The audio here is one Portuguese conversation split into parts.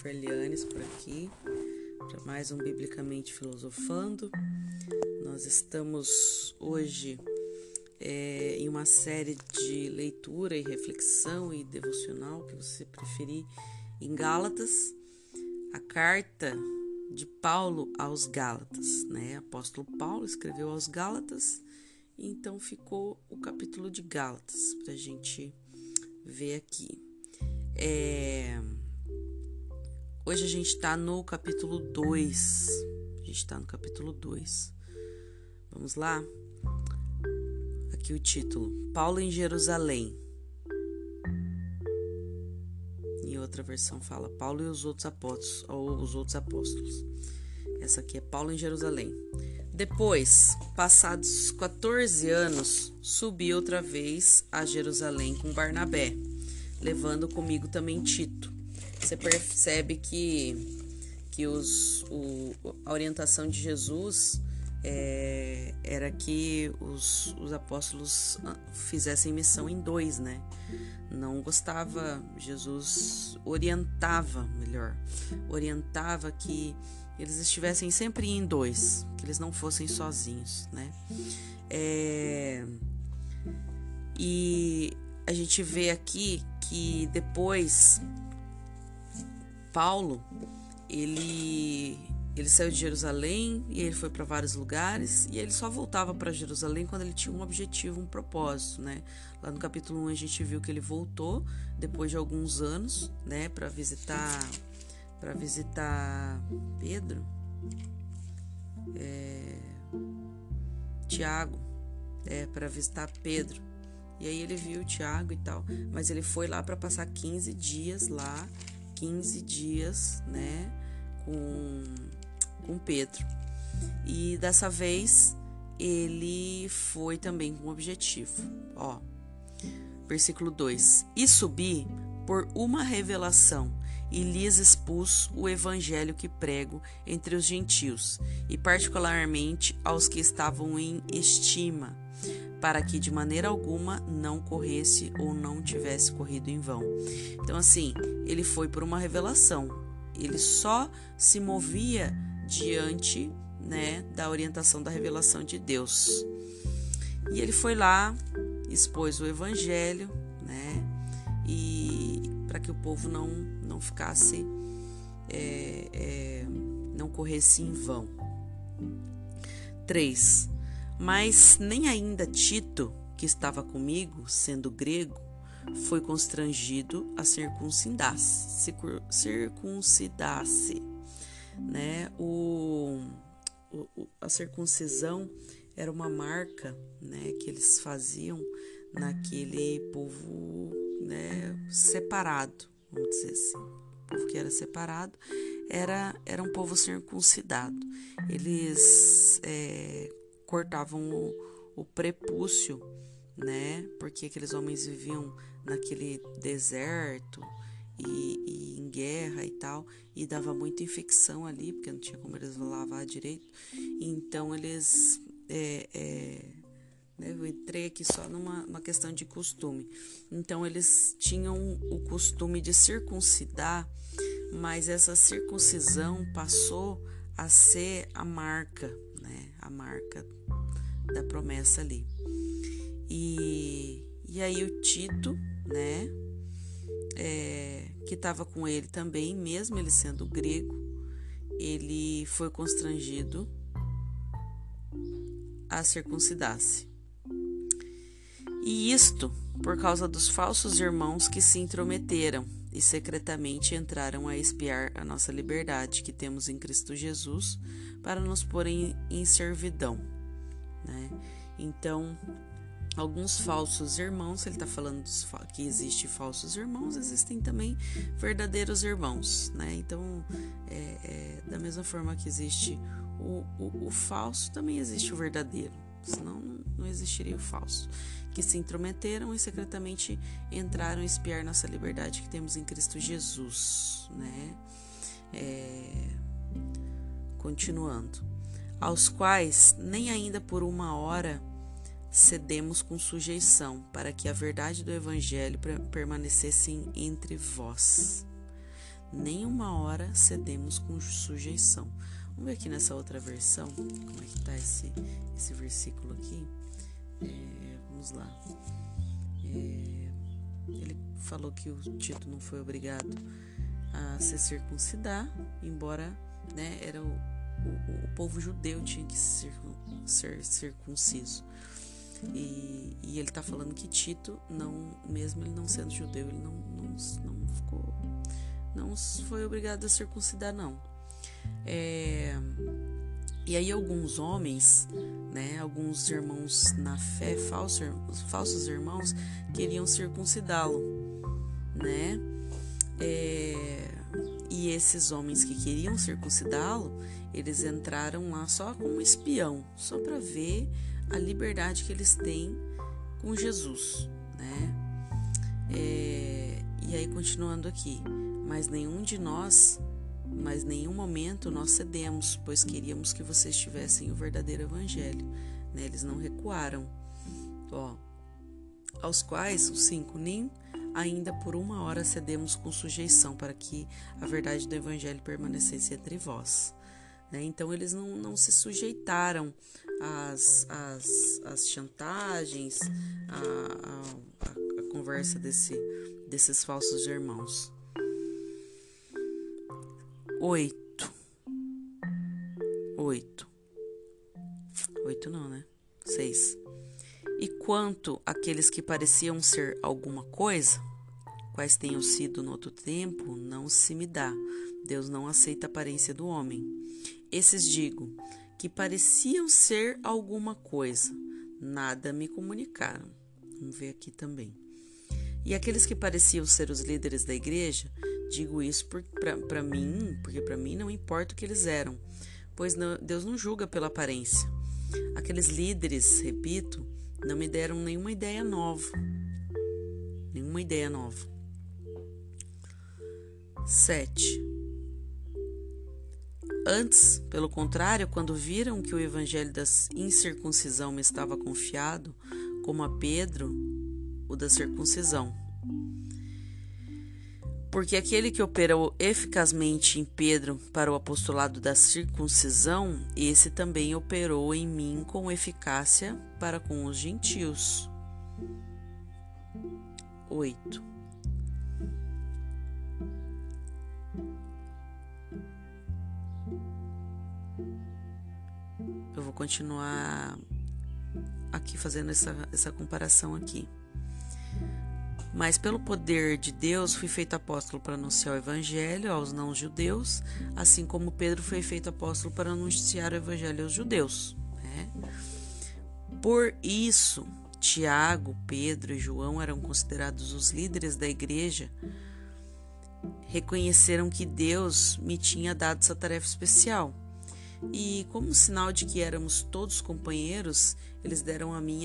Jennifer Lianes por aqui para mais um Biblicamente Filosofando. Nós estamos hoje é, em uma série de leitura e reflexão e devocional, que você preferir, em Gálatas, a carta de Paulo aos Gálatas, né? Apóstolo Paulo escreveu aos Gálatas, então ficou o capítulo de Gálatas para a gente ver aqui. É... Hoje a gente está no capítulo 2. A gente está no capítulo 2. Vamos lá? Aqui o título: Paulo em Jerusalém. Em outra versão fala Paulo e os outros apóstolos, ou os outros apóstolos. Essa aqui é Paulo em Jerusalém. Depois, passados 14 anos, subi outra vez a Jerusalém com Barnabé levando comigo também Tito. Você percebe que, que os, o, a orientação de Jesus é, era que os, os apóstolos ah, fizessem missão em dois, né? Não gostava, Jesus orientava, melhor, orientava que eles estivessem sempre em dois, que eles não fossem sozinhos, né? É, e a gente vê aqui que depois Paulo ele ele saiu de Jerusalém e ele foi para vários lugares e ele só voltava para Jerusalém quando ele tinha um objetivo, um propósito, né? Lá no capítulo 1 a gente viu que ele voltou depois de alguns anos, né, para visitar para visitar Pedro, é, Tiago, é, para visitar Pedro. E aí ele viu Tiago e tal, mas ele foi lá para passar 15 dias lá, 15 dias, né, com, com Pedro. E dessa vez ele foi também com objetivo. Ó, versículo 2: E subi por uma revelação e lhes expus o evangelho que prego entre os gentios, e particularmente aos que estavam em estima para que de maneira alguma não corresse ou não tivesse corrido em vão. Então, assim, ele foi por uma revelação, ele só se movia diante né, da orientação da revelação de Deus. E ele foi lá, expôs o evangelho, né, e para que o povo não, não ficasse, é, é, não corresse em vão. 3. Mas nem ainda Tito, que estava comigo, sendo grego, foi constrangido a circuncidar-se. Circuncidar-se. Né? O, o, a circuncisão era uma marca né, que eles faziam naquele povo né, separado, vamos dizer assim. O povo que era separado era, era um povo circuncidado. Eles é, cortavam o, o prepúcio, né? Porque aqueles homens viviam naquele deserto e, e, em guerra e tal, e dava muita infecção ali, porque não tinha como eles lavar direito. Então eles. É, é, né, eu entrei aqui só numa questão de costume. Então eles tinham o costume de circuncidar, mas essa circuncisão passou a ser a marca, né? A marca da promessa ali. E, e aí o Tito, né, é, que estava com ele também, mesmo ele sendo grego, ele foi constrangido a circuncidar-se. E isto por causa dos falsos irmãos que se intrometeram e secretamente entraram a espiar a nossa liberdade que temos em Cristo Jesus para nos pôr em, em servidão né? Então, alguns falsos irmãos, ele está falando que existe falsos irmãos, existem também verdadeiros irmãos, né? Então, é, é, da mesma forma que existe o, o, o, falso, também existe o verdadeiro, senão não existiria o falso. Que se intrometeram e secretamente entraram a espiar nossa liberdade que temos em Cristo Jesus, né? É, continuando aos quais nem ainda por uma hora cedemos com sujeição, para que a verdade do Evangelho permanecesse entre vós. nem uma hora cedemos com sujeição. Vamos ver aqui nessa outra versão, como é que tá esse, esse versículo aqui. É, vamos lá. É, ele falou que o Tito não foi obrigado a se circuncidar, embora né, era o, o, o povo judeu tinha que ser, ser circunciso. E, e ele está falando que Tito, não, mesmo ele não sendo judeu, ele não, não, não ficou, não foi obrigado a circuncidar, não. É, e aí alguns homens, né, alguns irmãos na fé, falsos, falsos irmãos, queriam circuncidá-lo, né? É, e esses homens que queriam circuncidá-lo, eles entraram lá só como espião, só para ver a liberdade que eles têm com Jesus, né? É, e aí continuando aqui, mas nenhum de nós, mas nenhum momento nós cedemos, pois queríamos que vocês tivessem o verdadeiro evangelho, né? Eles não recuaram, ó, aos quais os cinco nem ainda por uma hora cedemos com sujeição para que a verdade do evangelho permanecesse entre vós. Né? Então eles não, não se sujeitaram às, às, às chantagens, à, à, à conversa desse, desses falsos irmãos. Oito. Oito. Oito não, né? Seis. E quanto àqueles que pareciam ser alguma coisa, quais tenham sido no outro tempo, não se me dá. Deus não aceita a aparência do homem. Esses digo, que pareciam ser alguma coisa, nada me comunicaram. Vamos ver aqui também. E aqueles que pareciam ser os líderes da igreja, digo isso para mim, porque para mim não importa o que eles eram, pois não, Deus não julga pela aparência. Aqueles líderes, repito, não me deram nenhuma ideia nova. Nenhuma ideia nova. 7. Antes, pelo contrário, quando viram que o evangelho da incircuncisão me estava confiado, como a Pedro, o da circuncisão. Porque aquele que operou eficazmente em Pedro para o apostolado da circuncisão, esse também operou em mim com eficácia para com os gentios. 8. Eu vou continuar aqui fazendo essa, essa comparação aqui. Mas pelo poder de Deus fui feito apóstolo para anunciar o evangelho aos não-judeus, assim como Pedro foi feito apóstolo para anunciar o evangelho aos judeus. Né? Por isso, Tiago, Pedro e João eram considerados os líderes da igreja, reconheceram que Deus me tinha dado essa tarefa especial e, como sinal de que éramos todos companheiros, eles deram a mim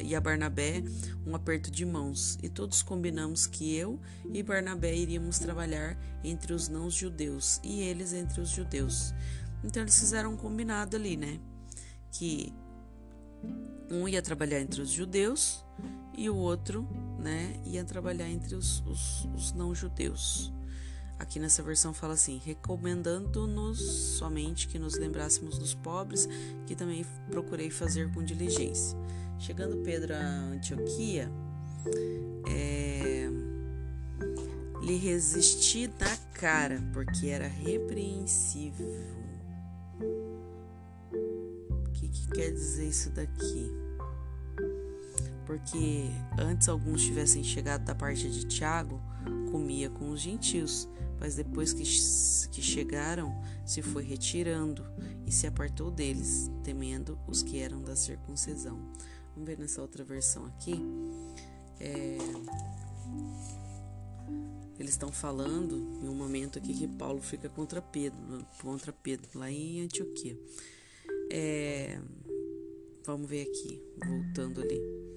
e a Barnabé um aperto de mãos, e todos combinamos que eu e Barnabé iríamos trabalhar entre os não-judeus e eles entre os judeus. Então, eles fizeram um combinado ali, né? Que um ia trabalhar entre os judeus e o outro, né, ia trabalhar entre os, os, os não-judeus. Aqui nessa versão fala assim: recomendando-nos somente que nos lembrássemos dos pobres, que também procurei fazer com diligência. Chegando Pedro a Antioquia, é, lhe resisti na cara, porque era repreensível. O que, que quer dizer isso daqui? Porque antes alguns tivessem chegado da parte de Tiago, comia com os gentios mas depois que, que chegaram, se foi retirando e se apartou deles, temendo os que eram da circuncisão. Vamos ver nessa outra versão aqui. É, eles estão falando em um momento aqui que Paulo fica contra Pedro, contra Pedro lá em Antioquia. É, vamos ver aqui, voltando ali.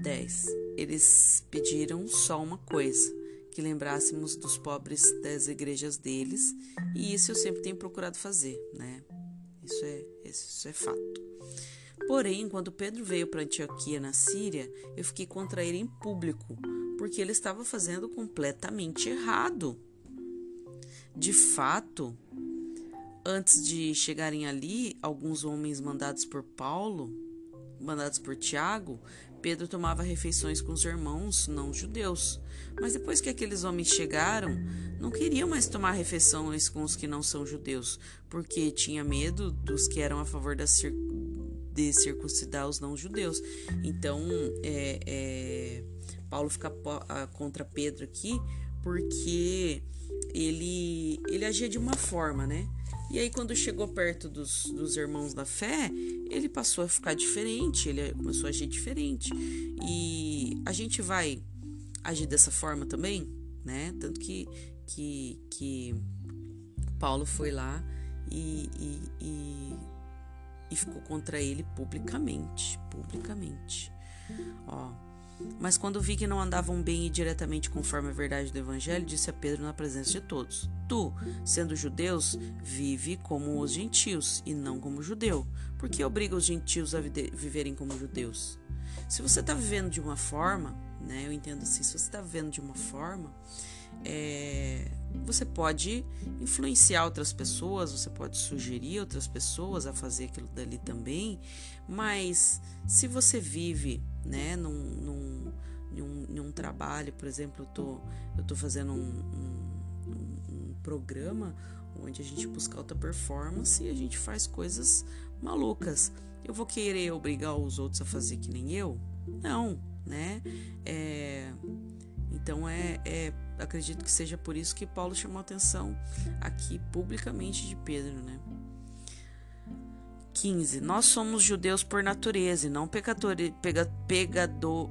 10. Eles pediram só uma coisa que lembrássemos dos pobres das igrejas deles, e isso eu sempre tenho procurado fazer, né? Isso é, isso é fato. Porém, quando Pedro veio para Antioquia, na Síria, eu fiquei contra ele em público, porque ele estava fazendo completamente errado. de fato, antes de chegarem ali, alguns homens mandados por Paulo, mandados por Tiago, Pedro tomava refeições com os irmãos não judeus. Mas depois que aqueles homens chegaram, não queriam mais tomar refeições com os que não são judeus, porque tinha medo dos que eram a favor da cir de circuncidar os não judeus. Então, é, é, Paulo fica contra Pedro aqui, porque ele, ele agia de uma forma, né? E aí, quando chegou perto dos, dos irmãos da fé, ele passou a ficar diferente, ele começou a agir diferente. E a gente vai agir dessa forma também, né? Tanto que, que, que Paulo foi lá e, e, e, e ficou contra ele publicamente. Publicamente. Ó. Mas quando vi que não andavam bem e diretamente conforme a verdade do Evangelho, disse a Pedro na presença de todos: Tu, sendo judeus, vive como os gentios e não como judeu. Por que obriga os gentios a viverem como judeus? Se você está vivendo de uma forma, né? Eu entendo assim, se você está vivendo de uma forma, é, você pode influenciar outras pessoas, você pode sugerir outras pessoas a fazer aquilo dali também, mas se você vive né, num, num, num, num trabalho, por exemplo, eu tô, eu tô fazendo um, um, um programa onde a gente busca alta performance e a gente faz coisas malucas. Eu vou querer obrigar os outros a fazer que nem eu? Não, né? É, então é, é, acredito que seja por isso que Paulo chamou atenção aqui publicamente de Pedro, né? 15. Nós somos judeus por natureza e não pecadores, pega,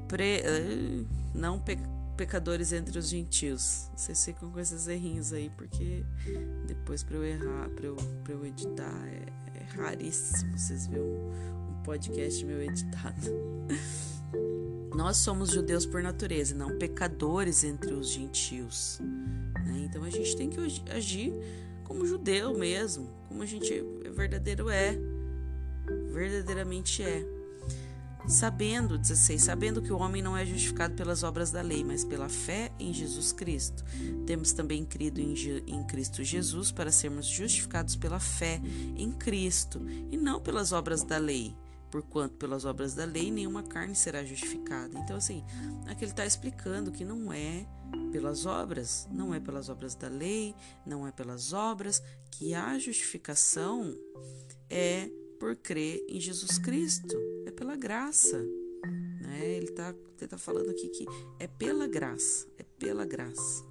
pre, uh, não pe, pecadores entre os gentios. Vocês ficam com esses errinhos aí, porque depois para eu errar, para eu, eu editar, é, é, raríssimo vocês verem um, um podcast meu editado. Nós somos judeus por natureza, não pecadores entre os gentios. Né? Então a gente tem que agir como judeu mesmo, como a gente verdadeiro é, verdadeiramente é. Sabendo, 16, sabendo que o homem não é justificado pelas obras da lei, mas pela fé em Jesus Cristo. Temos também crido em, em Cristo Jesus para sermos justificados pela fé em Cristo e não pelas obras da lei porquanto pelas obras da lei nenhuma carne será justificada. Então, assim, aqui ele está explicando que não é pelas obras, não é pelas obras da lei, não é pelas obras, que a justificação é por crer em Jesus Cristo, é pela graça. Né? Ele está tá falando aqui que é pela graça, é pela graça,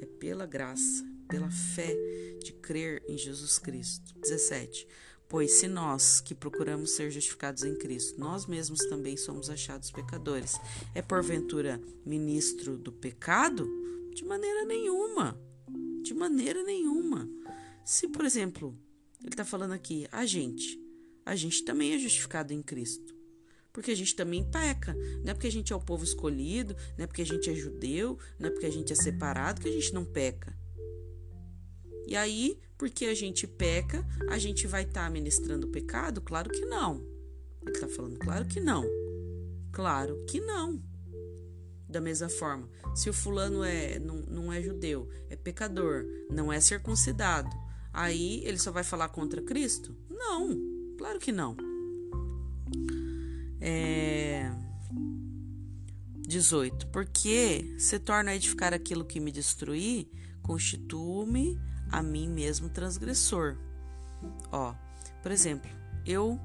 é pela graça, pela fé de crer em Jesus Cristo. 17. Pois se nós, que procuramos ser justificados em Cristo, nós mesmos também somos achados pecadores, é porventura ministro do pecado? De maneira nenhuma. De maneira nenhuma. Se, por exemplo, ele está falando aqui, a gente, a gente também é justificado em Cristo. Porque a gente também peca. Não é porque a gente é o povo escolhido, não é porque a gente é judeu, não é porque a gente é separado que a gente não peca. E aí, porque a gente peca, a gente vai estar tá ministrando o pecado? Claro que não. Ele está falando, claro que não. Claro que não. Da mesma forma, se o fulano é não, não é judeu, é pecador, não é circuncidado, aí ele só vai falar contra Cristo? Não, claro que não. É... 18. Porque se torna a edificar aquilo que me destruí, constituo-me a mim mesmo transgressor. Ó, por exemplo, eu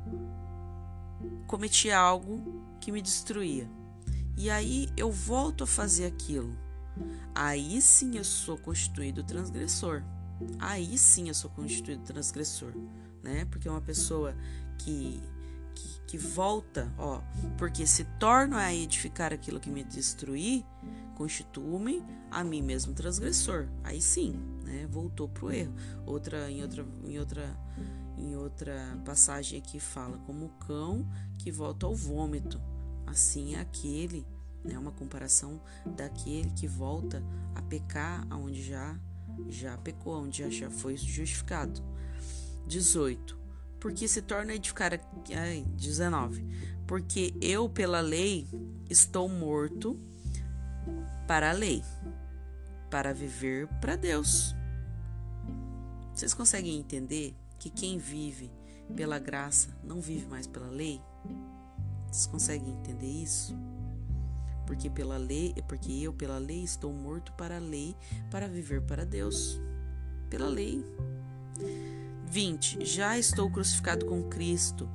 cometi algo que me destruía. E aí eu volto a fazer aquilo. Aí sim eu sou constituído transgressor. Aí sim eu sou constituído transgressor, né? Porque uma pessoa que que, que volta, ó, porque se torna a edificar aquilo que me destruí, constituo-me a mim mesmo transgressor. Aí sim, né? Voltou pro erro. Outra em outra em outra em outra passagem aqui fala como o cão que volta ao vômito. Assim é aquele, né? Uma comparação daquele que volta a pecar aonde já já pecou, onde já foi justificado. 18. Porque se torna edificar. Ai, 19. Porque eu, pela lei, estou morto para a lei, para viver para Deus. Vocês conseguem entender que quem vive pela graça não vive mais pela lei? Vocês conseguem entender isso? Porque pela lei, porque eu pela lei estou morto para a lei, para viver para Deus. Pela lei. 20. Já estou crucificado com Cristo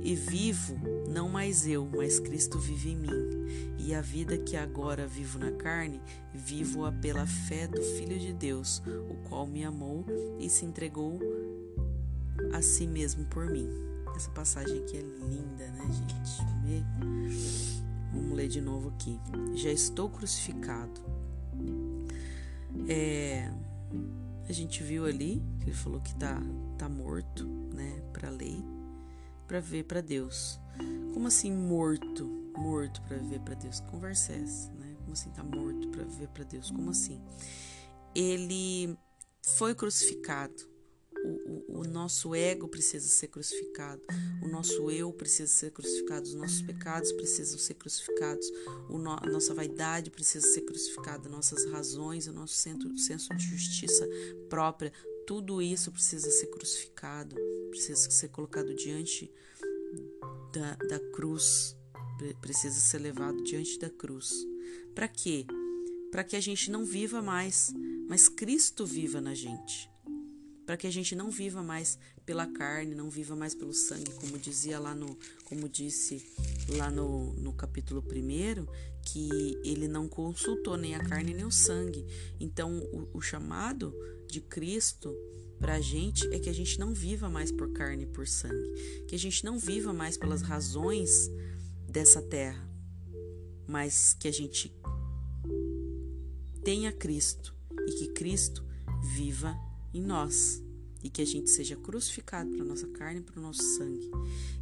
e vivo, não mais eu, mas Cristo vive em mim. E a vida que agora vivo na carne, vivo-a pela fé do Filho de Deus, o qual me amou e se entregou a si mesmo por mim. Essa passagem aqui é linda, né, gente? Vamos ler de novo aqui. Já estou crucificado. É, gente viu ali que ele falou que tá, tá morto, né, para a lei, para ver para Deus. Como assim morto? Morto para viver para Deus? Conversa é essa, né? Como assim tá morto para viver para Deus? Como assim? Ele foi crucificado o, o, nosso ego precisa ser crucificado, o nosso eu precisa ser crucificado, os nossos pecados precisam ser crucificados, no, a nossa vaidade precisa ser crucificada, nossas razões, o nosso centro, senso de justiça própria, tudo isso precisa ser crucificado, precisa ser colocado diante da, da cruz, precisa ser levado diante da cruz. Para quê? Para que a gente não viva mais, mas Cristo viva na gente para que a gente não viva mais pela carne, não viva mais pelo sangue, como dizia lá no, como disse lá no, no capítulo 1, que ele não consultou nem a carne nem o sangue. Então, o, o chamado de Cristo para a gente é que a gente não viva mais por carne e por sangue, que a gente não viva mais pelas razões dessa terra, mas que a gente tenha Cristo e que Cristo viva em nós e que a gente seja crucificado para nossa carne e para o nosso sangue.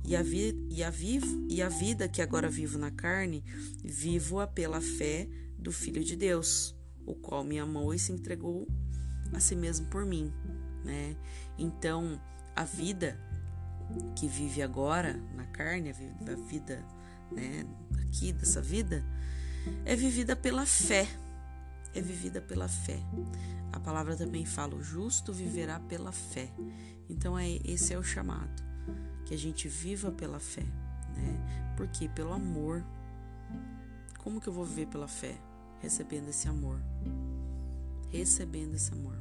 E a, vi, e, a vivo, e a vida que agora vivo na carne, vivo-a pela fé do Filho de Deus, o qual me amou e se entregou a si mesmo por mim. Né? Então, a vida que vive agora na carne, a vida né, aqui dessa vida, é vivida pela fé. É vivida pela fé. A palavra também fala: o justo viverá pela fé. Então, é, esse é o chamado, que a gente viva pela fé, né? Porque pelo amor. Como que eu vou viver pela fé? Recebendo esse amor. Recebendo esse amor.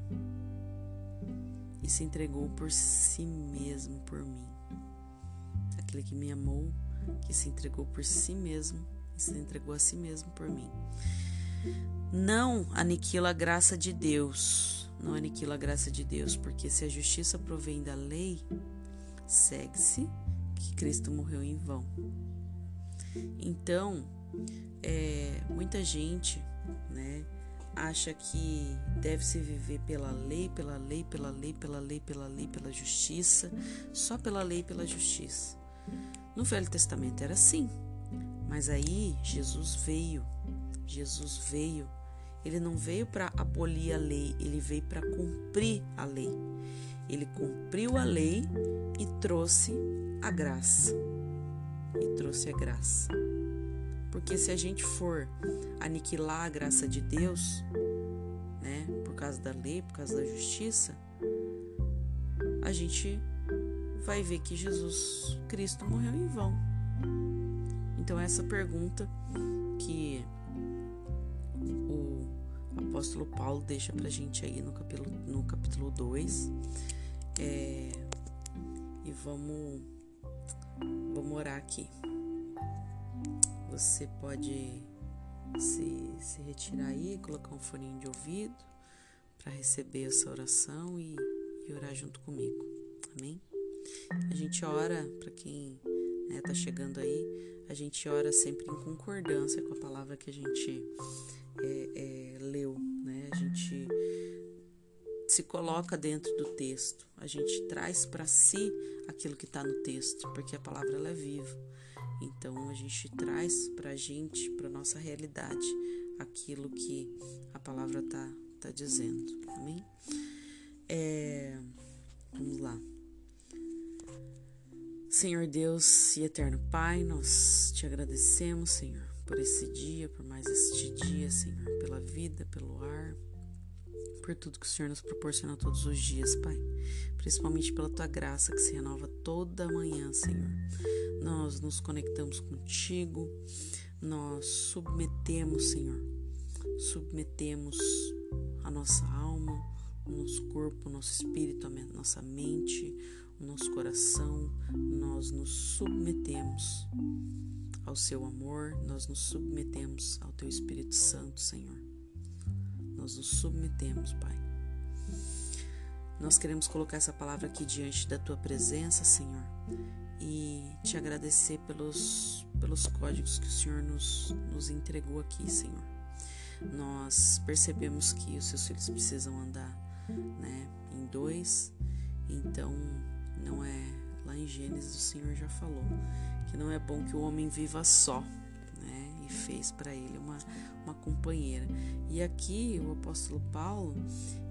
E se entregou por si mesmo por mim. Aquele que me amou, que se entregou por si mesmo, se entregou a si mesmo por mim não aniquila a graça de Deus. Não aniquila a graça de Deus, porque se a justiça provém da lei, segue-se que Cristo morreu em vão. Então, é, muita gente, né, acha que deve se viver pela lei, pela lei, pela lei, pela lei, pela lei, pela justiça, só pela lei, pela justiça. No Velho Testamento era assim, mas aí Jesus veio, Jesus veio ele não veio para abolir a lei, ele veio para cumprir a lei. Ele cumpriu a lei e trouxe a graça. E trouxe a graça. Porque se a gente for aniquilar a graça de Deus, né, por causa da lei, por causa da justiça, a gente vai ver que Jesus Cristo morreu em vão. Então essa pergunta que apóstolo Paulo deixa pra gente aí no capítulo, no capítulo 2. É, e vamos, vamos orar aqui. Você pode se, se retirar aí, colocar um foninho de ouvido para receber essa oração e, e, orar junto comigo. Amém? A gente ora para quem está né, chegando aí, a gente ora sempre em concordância com a palavra que a gente é, é, leu gente se coloca dentro do texto, a gente traz para si aquilo que está no texto, porque a palavra ela é viva. Então a gente traz para a gente, para nossa realidade, aquilo que a palavra está tá dizendo. Amém? É, vamos lá. Senhor Deus e eterno Pai, nós te agradecemos, Senhor, por esse dia, por mais este dia, Senhor, pela vida, pelo ar, por tudo que o Senhor nos proporciona todos os dias, Pai. Principalmente pela tua graça que se renova toda manhã, Senhor. Nós nos conectamos contigo, nós submetemos, Senhor, submetemos a nossa alma, o nosso corpo, o nosso espírito, a nossa mente, o nosso coração, nós nos submetemos ao seu amor, nós nos submetemos ao teu Espírito Santo, Senhor. Nós nos submetemos, Pai. Nós queremos colocar essa palavra aqui diante da tua presença, Senhor, e te agradecer pelos, pelos códigos que o Senhor nos, nos entregou aqui, Senhor. Nós percebemos que os seus filhos precisam andar né, em dois, então não é. Lá em Gênesis o Senhor já falou que não é bom que o homem viva só, fez para ele uma, uma companheira. E aqui o apóstolo Paulo,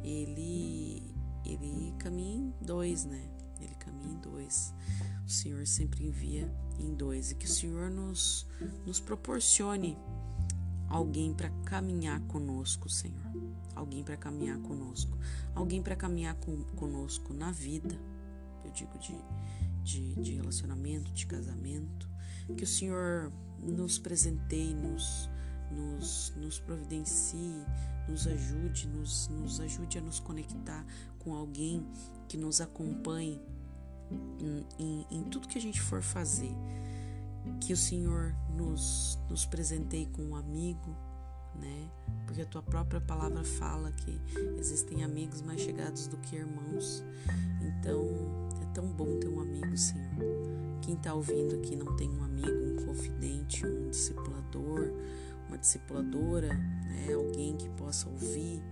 ele, ele caminha em dois, né? Ele caminha em dois. O Senhor sempre envia em dois. E que o Senhor nos, nos proporcione alguém para caminhar conosco, Senhor. Alguém para caminhar conosco. Alguém para caminhar com, conosco na vida. Eu digo de, de, de relacionamento, de casamento. Que o Senhor nos presenteie, nos, nos, nos providencie, nos ajude, nos, nos ajude a nos conectar com alguém que nos acompanhe em, em, em tudo que a gente for fazer. Que o Senhor nos, nos presenteie com um amigo, né? Porque a tua própria palavra fala que existem amigos mais chegados do que irmãos. Então, é tão bom ter um amigo, Senhor. Quem está ouvindo aqui não tem um amigo, confidente, um discipulador, uma discipuladora, né? alguém que possa ouvir,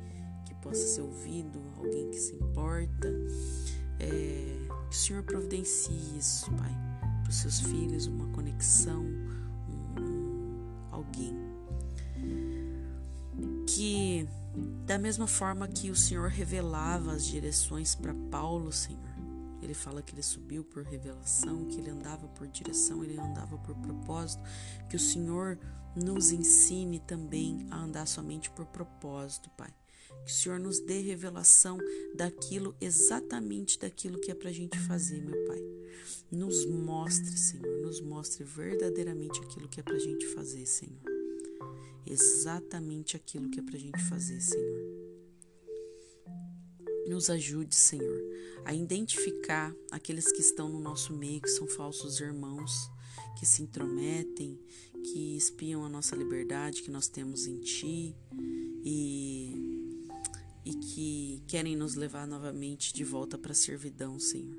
que possa ser ouvido, alguém que se importa. É, que o Senhor providencie isso, Pai, para os seus filhos, uma conexão, um, alguém. Que da mesma forma que o Senhor revelava as direções para Paulo, Senhor, ele fala que ele subiu por revelação, que ele andava por direção, ele andava por propósito, que o Senhor nos ensine também a andar somente por propósito, Pai. Que o Senhor nos dê revelação daquilo, exatamente daquilo que é para a gente fazer, meu Pai. Nos mostre, Senhor, nos mostre verdadeiramente aquilo que é para a gente fazer, Senhor. Exatamente aquilo que é para a gente fazer, Senhor. Nos ajude, Senhor, a identificar aqueles que estão no nosso meio, que são falsos irmãos, que se intrometem, que espiam a nossa liberdade que nós temos em Ti e, e que querem nos levar novamente de volta para a servidão, Senhor.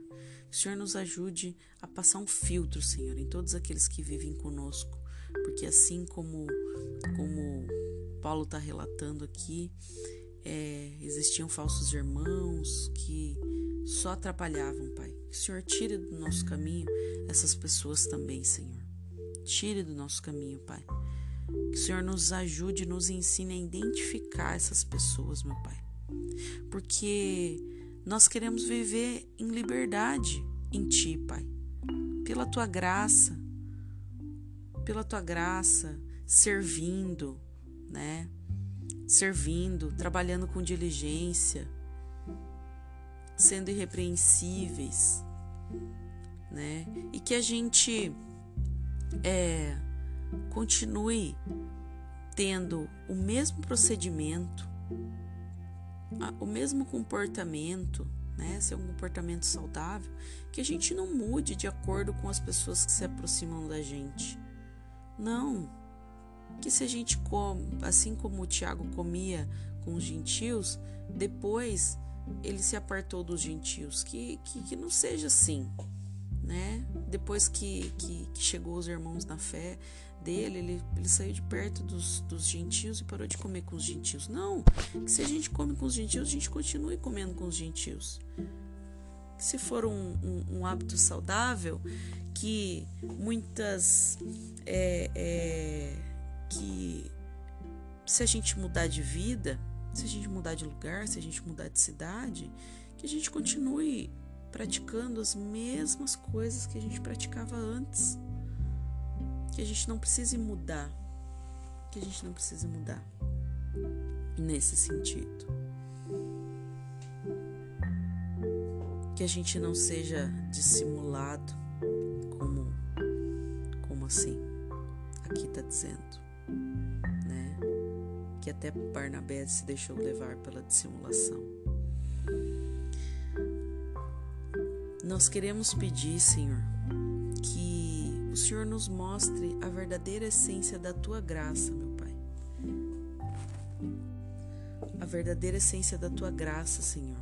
Que o Senhor nos ajude a passar um filtro, Senhor, em todos aqueles que vivem conosco, porque assim como, como Paulo está relatando aqui, é, existiam falsos irmãos que só atrapalhavam, Pai. Que o Senhor tire do nosso caminho essas pessoas também, Senhor. Tire do nosso caminho, Pai. Que o Senhor nos ajude, nos ensine a identificar essas pessoas, meu Pai. Porque nós queremos viver em liberdade em Ti, Pai. Pela Tua graça, pela Tua graça, servindo, né? Servindo, trabalhando com diligência, sendo irrepreensíveis, né? E que a gente é, continue tendo o mesmo procedimento, o mesmo comportamento, né? Ser um comportamento saudável, que a gente não mude de acordo com as pessoas que se aproximam da gente. Não, que se a gente come, assim como o Tiago comia com os gentios, depois ele se apartou dos gentios, que, que, que não seja assim, né? Depois que, que, que, chegou os irmãos na fé dele, ele, ele saiu de perto dos, dos gentios e parou de comer com os gentios. Não, que se a gente come com os gentios, a gente continue comendo com os gentios. Que se for um, um, um hábito saudável, que muitas é, é, que se a gente mudar de vida, se a gente mudar de lugar, se a gente mudar de cidade, que a gente continue praticando as mesmas coisas que a gente praticava antes. Que a gente não precise mudar. Que a gente não precise mudar nesse sentido. que a gente não seja dissimulado, como, como assim? Aqui está dizendo, né? Que até Barnabé se deixou levar pela dissimulação. Nós queremos pedir, Senhor, que o Senhor nos mostre a verdadeira essência da tua graça, meu Pai. A verdadeira essência da tua graça, Senhor,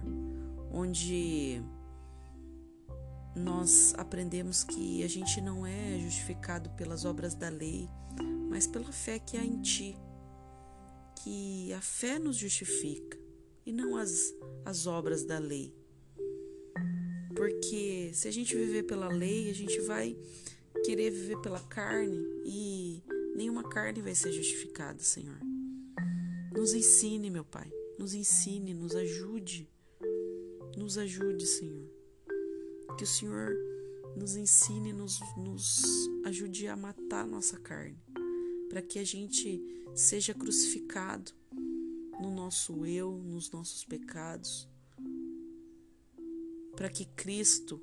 onde nós aprendemos que a gente não é justificado pelas obras da lei, mas pela fé que há em ti. Que a fé nos justifica e não as, as obras da lei. Porque se a gente viver pela lei, a gente vai querer viver pela carne e nenhuma carne vai ser justificada, Senhor. Nos ensine, meu Pai, nos ensine, nos ajude, nos ajude, Senhor. Que o Senhor nos ensine, nos, nos ajude a matar nossa carne, para que a gente seja crucificado no nosso eu, nos nossos pecados para que Cristo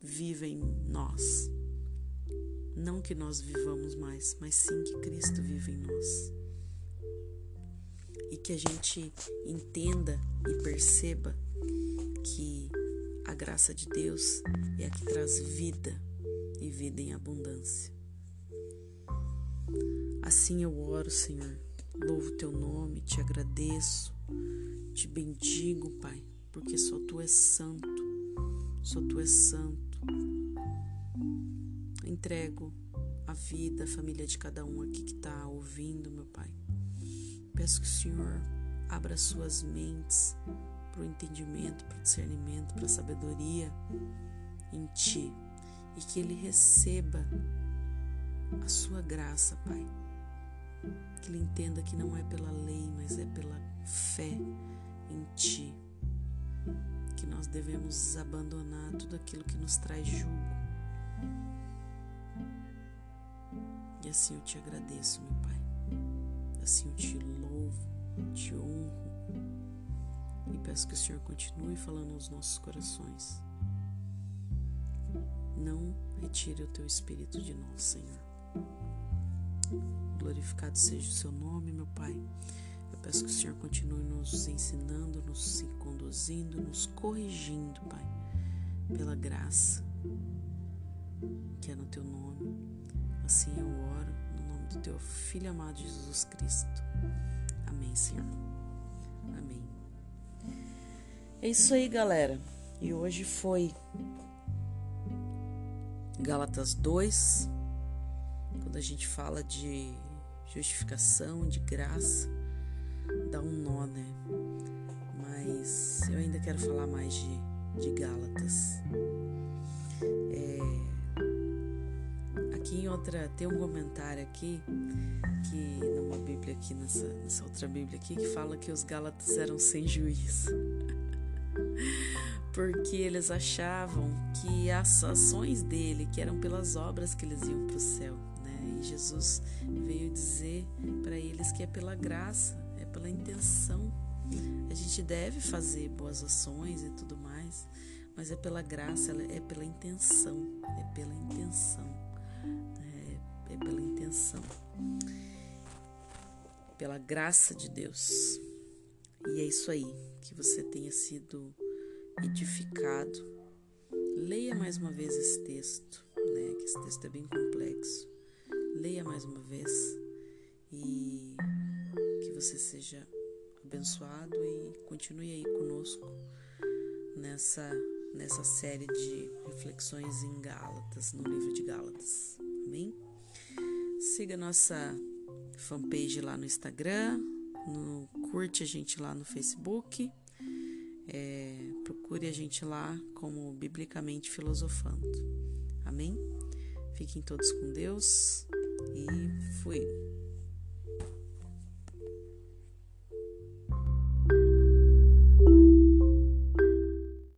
viva em nós. Não que nós vivamos mais, mas sim que Cristo vive em nós. E que a gente entenda e perceba que a graça de Deus é a que traz vida e vida em abundância. Assim eu oro, Senhor. Louvo teu nome, te agradeço, te bendigo, Pai, porque só tu és santo só tu és santo. Entrego a vida, a família de cada um aqui que está ouvindo, meu Pai. Peço que o Senhor abra suas mentes para o entendimento, para o discernimento, para a sabedoria em Ti e que Ele receba a Sua graça, Pai. Que Ele entenda que não é pela lei, mas é pela fé em Ti que nós devemos abandonar tudo aquilo que nos traz julgo. E assim eu te agradeço, meu Pai. Assim eu te louvo, te honro e peço que o Senhor continue falando aos nossos corações. Não retire o teu espírito de nós, Senhor. Glorificado seja o seu nome, meu Pai. Peço que o Senhor continue nos ensinando, nos conduzindo, nos corrigindo, Pai, pela graça que é no Teu nome. Assim eu oro, no nome do Teu Filho amado Jesus Cristo. Amém, Senhor. Amém. É isso aí, galera. E hoje foi Gálatas 2, quando a gente fala de justificação, de graça dá um nó, né? Mas eu ainda quero falar mais de, de Gálatas. É, aqui em outra, tem um comentário aqui, que numa Bíblia aqui, nessa, nessa outra Bíblia aqui, que fala que os Gálatas eram sem juízo. Porque eles achavam que as ações dele, que eram pelas obras que eles iam para o céu, Jesus veio dizer para eles que é pela graça pela intenção. A gente deve fazer boas ações e tudo mais, mas é pela graça, é pela intenção, é pela intenção, é, é pela intenção, pela graça de Deus. E é isso aí, que você tenha sido edificado. Leia mais uma vez esse texto, né? Que esse texto é bem complexo. Leia mais uma vez e você seja abençoado e continue aí conosco nessa, nessa série de reflexões em Gálatas, no livro de Gálatas. Amém? Siga nossa fanpage lá no Instagram, no, curte a gente lá no Facebook, é, procure a gente lá como Biblicamente Filosofando. Amém? Fiquem todos com Deus e fui.